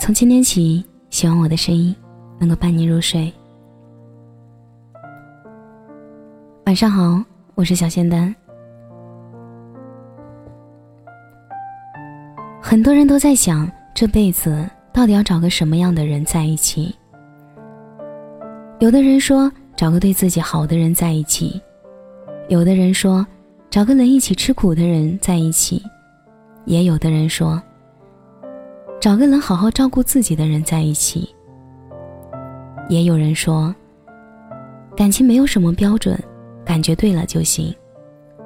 从今天起，希望我的声音能够伴你入睡。晚上好，我是小仙丹。很多人都在想，这辈子到底要找个什么样的人在一起？有的人说，找个对自己好的人在一起；有的人说，找个能一起吃苦的人在一起；也有的人说。找个能好好照顾自己的人在一起。也有人说，感情没有什么标准，感觉对了就行，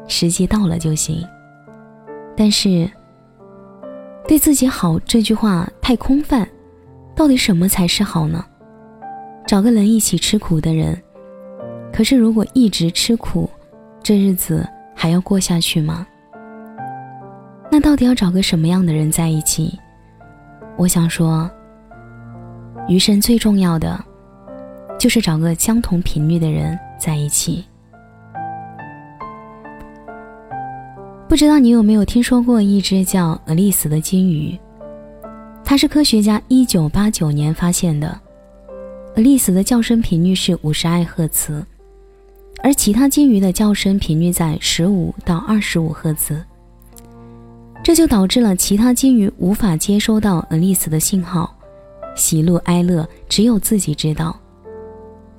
时机到了就行。但是，对自己好这句话太空泛，到底什么才是好呢？找个能一起吃苦的人，可是如果一直吃苦，这日子还要过下去吗？那到底要找个什么样的人在一起？我想说，余生最重要的，就是找个相同频率的人在一起。不知道你有没有听说过一只叫俄利斯的金鱼？它是科学家一九八九年发现的。俄利斯的叫声频率是五十艾赫兹，而其他金鱼的叫声频率在十五到二十五赫兹。这就导致了其他金鱼无法接收到俄利斯的信号，喜怒哀乐只有自己知道。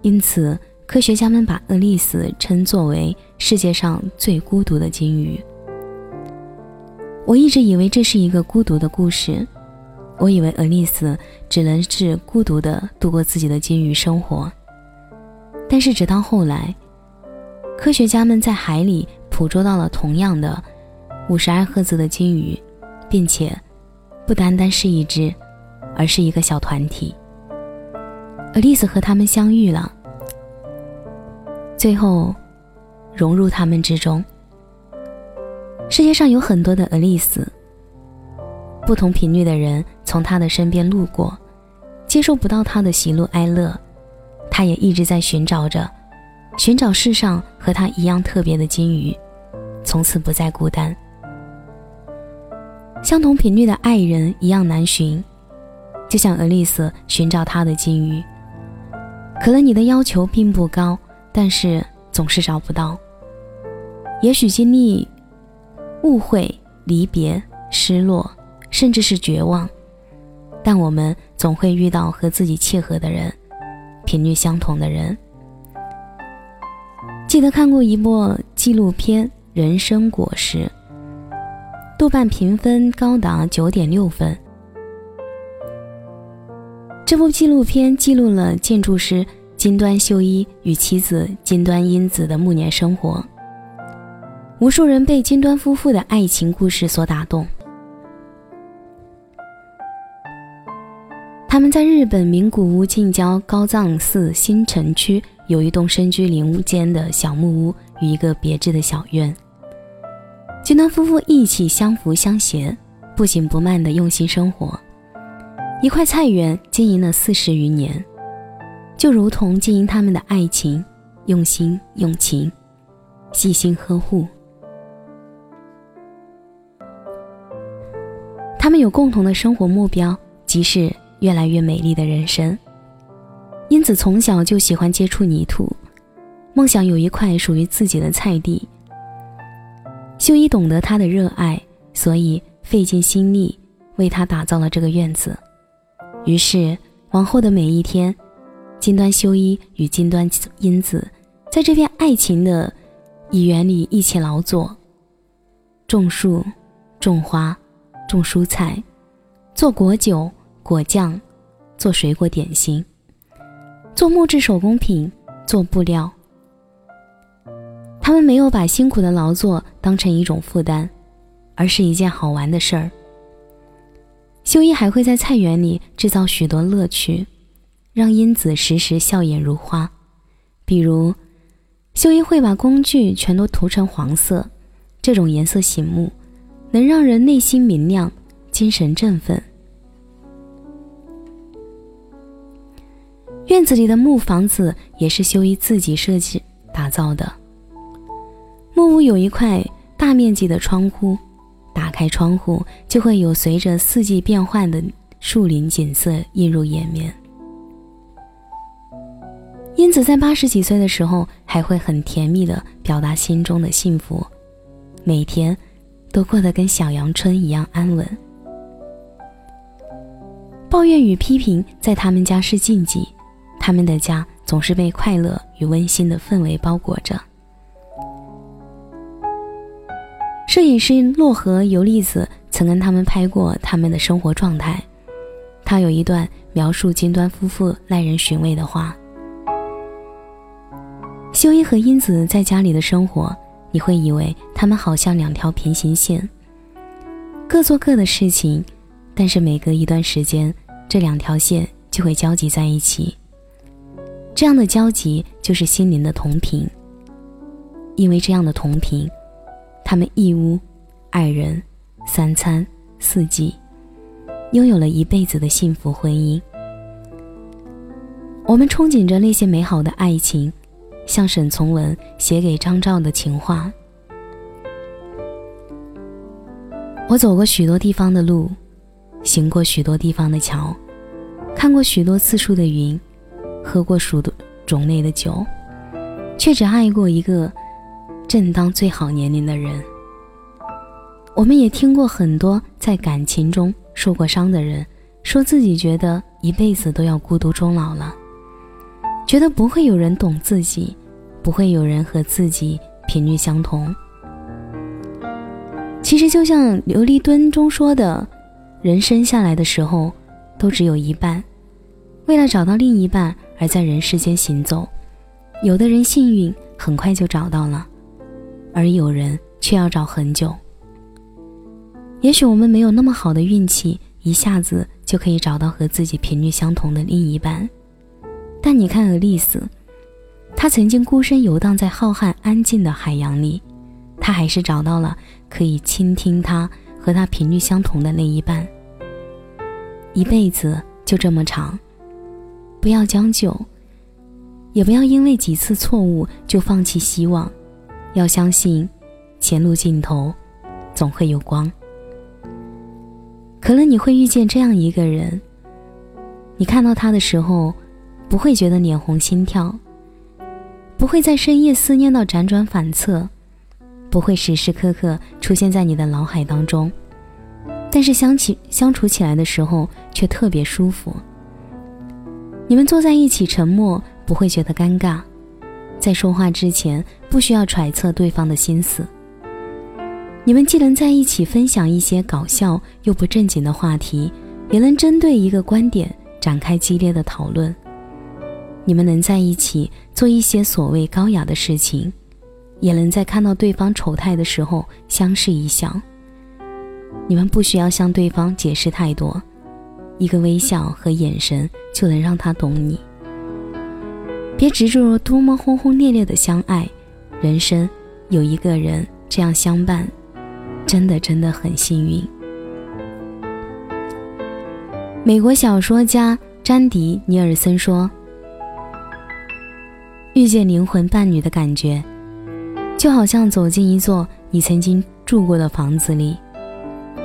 因此，科学家们把俄利斯称作为世界上最孤独的金鱼。我一直以为这是一个孤独的故事，我以为俄利斯只能是孤独的度过自己的金鱼生活。但是，直到后来，科学家们在海里捕捉到了同样的。五十二赫兹的金鱼，并且不单单是一只，而是一个小团体。俄丽丝和他们相遇了，最后融入他们之中。世界上有很多的俄丽丝，不同频率的人从他的身边路过，接受不到他的喜怒哀乐，他也一直在寻找着，寻找世上和他一样特别的金鱼，从此不再孤单。相同频率的爱人一样难寻，就像俄丽丝寻找她的金鱼。可能你的要求并不高，但是总是找不到。也许经历误会、离别、失落，甚至是绝望，但我们总会遇到和自己契合的人，频率相同的人。记得看过一部纪录片《人生果实》。豆瓣评分高达九点六分。这部纪录片记录了建筑师金端秀一与妻子金端英子的暮年生活。无数人被金端夫妇的爱情故事所打动。他们在日本名古屋近郊高藏寺新城区有一栋深居林屋间的小木屋与一个别致的小院。金端夫妇一起相扶相携，不紧不慢的用心生活。一块菜园经营了四十余年，就如同经营他们的爱情，用心用情，细心呵护。他们有共同的生活目标，即是越来越美丽的人生。因此，从小就喜欢接触泥土，梦想有一块属于自己的菜地。秀一懂得他的热爱，所以费尽心力为他打造了这个院子。于是，往后的每一天，金端修一与金端英子在这片爱情的野园里一起劳作，种树、种花、种蔬菜，做果酒、果酱，做水果点心，做木质手工品，做布料。他们没有把辛苦的劳作当成一种负担，而是一件好玩的事儿。秀一还会在菜园里制造许多乐趣，让英子时时笑眼如花。比如，秀一会把工具全都涂成黄色，这种颜色醒目，能让人内心明亮，精神振奋。院子里的木房子也是秀一自己设计打造的。木屋有一块大面积的窗户，打开窗户就会有随着四季变换的树林景色映入眼帘。英子在八十几岁的时候，还会很甜蜜的表达心中的幸福，每天都过得跟小阳春一样安稳。抱怨与批评在他们家是禁忌，他们的家总是被快乐与温馨的氛围包裹着。摄影师洛河游利子曾跟他们拍过他们的生活状态，他有一段描述金端夫妇耐人寻味的话。修一和英子在家里的生活，你会以为他们好像两条平行线，各做各的事情，但是每隔一段时间，这两条线就会交集在一起。这样的交集就是心灵的同频。因为这样的同频，他们一屋、二人、三餐、四季，拥有了一辈子的幸福婚姻。我们憧憬着那些美好的爱情。像沈从文写给张照的情话。我走过许多地方的路，行过许多地方的桥，看过许多次数的云，喝过数多种类的酒，却只爱过一个正当最好年龄的人。我们也听过很多在感情中受过伤的人，说自己觉得一辈子都要孤独终老了。觉得不会有人懂自己，不会有人和自己频率相同。其实就像琉璃敦中说的，人生下来的时候都只有一半，为了找到另一半而在人世间行走。有的人幸运很快就找到了，而有人却要找很久。也许我们没有那么好的运气，一下子就可以找到和自己频率相同的另一半。但你看，俄丽丝，她曾经孤身游荡在浩瀚安静的海洋里，她还是找到了可以倾听她和她频率相同的那一半。一辈子就这么长，不要将就，也不要因为几次错误就放弃希望，要相信，前路尽头总会有光。可能你会遇见这样一个人，你看到他的时候。不会觉得脸红心跳，不会在深夜思念到辗转反侧，不会时时刻刻出现在你的脑海当中，但是相起相处起来的时候却特别舒服。你们坐在一起沉默，不会觉得尴尬，在说话之前不需要揣测对方的心思。你们既能在一起分享一些搞笑又不正经的话题，也能针对一个观点展开激烈的讨论。你们能在一起做一些所谓高雅的事情，也能在看到对方丑态的时候相视一笑。你们不需要向对方解释太多，一个微笑和眼神就能让他懂你。别执着多么轰轰烈烈的相爱，人生有一个人这样相伴，真的真的很幸运。美国小说家詹迪·尼尔森说。遇见灵魂伴侣的感觉，就好像走进一座你曾经住过的房子里。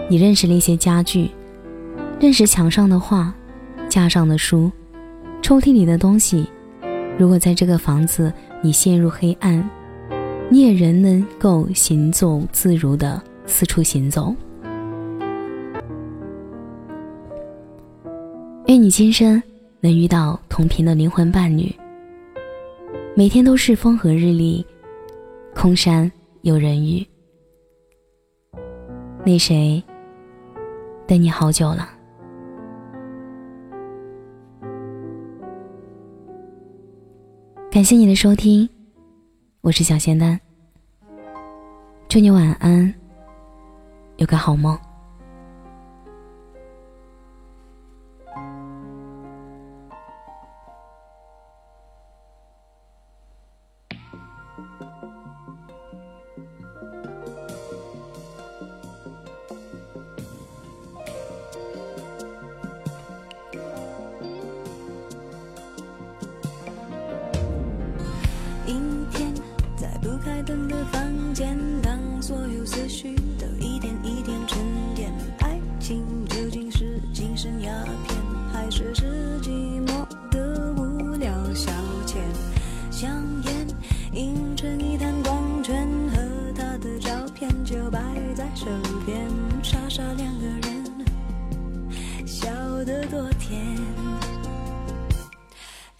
你认识那些家具，认识墙上的画，架上的书，抽屉里的东西。如果在这个房子你陷入黑暗，你也仍能够行走自如的四处行走。愿你今生能遇到同频的灵魂伴侣。每天都是风和日丽，空山有人语。那谁，等你好久了。感谢你的收听，我是小仙丹。祝你晚安，有个好梦。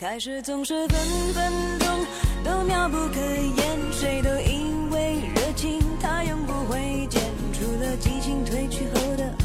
开始总是分分钟都妙不可言谁都以为热情它永不会减除了激情褪去后的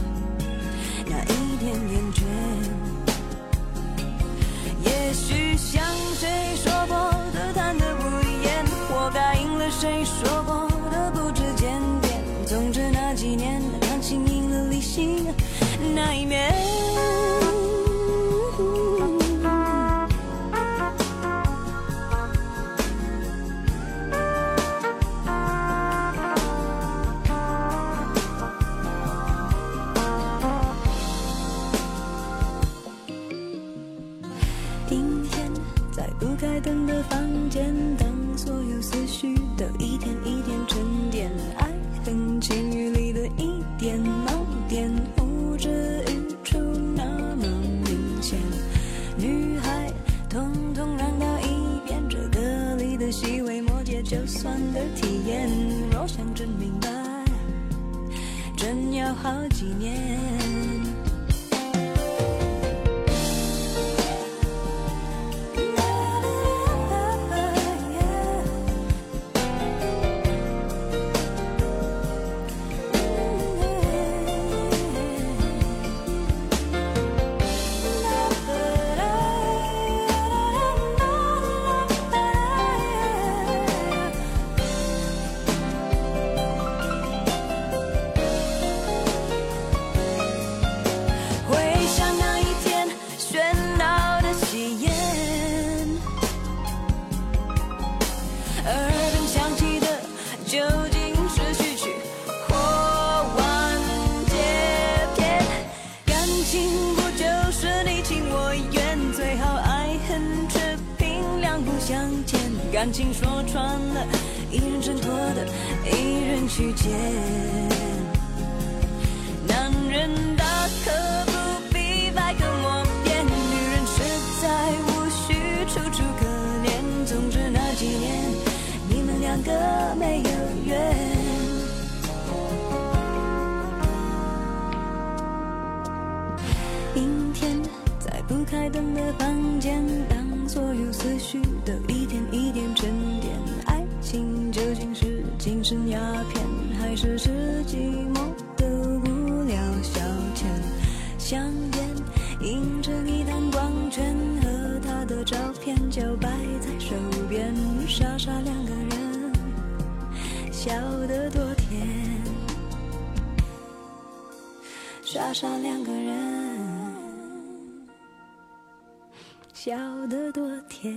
就算的体验，若想真明白，真要好几年。感情说穿了，一人挣脱的，一人去捡。男人大可不必百口莫辩，女人实在无需楚楚可怜。总之那几年，你们两个没有。少两个人？笑得多甜。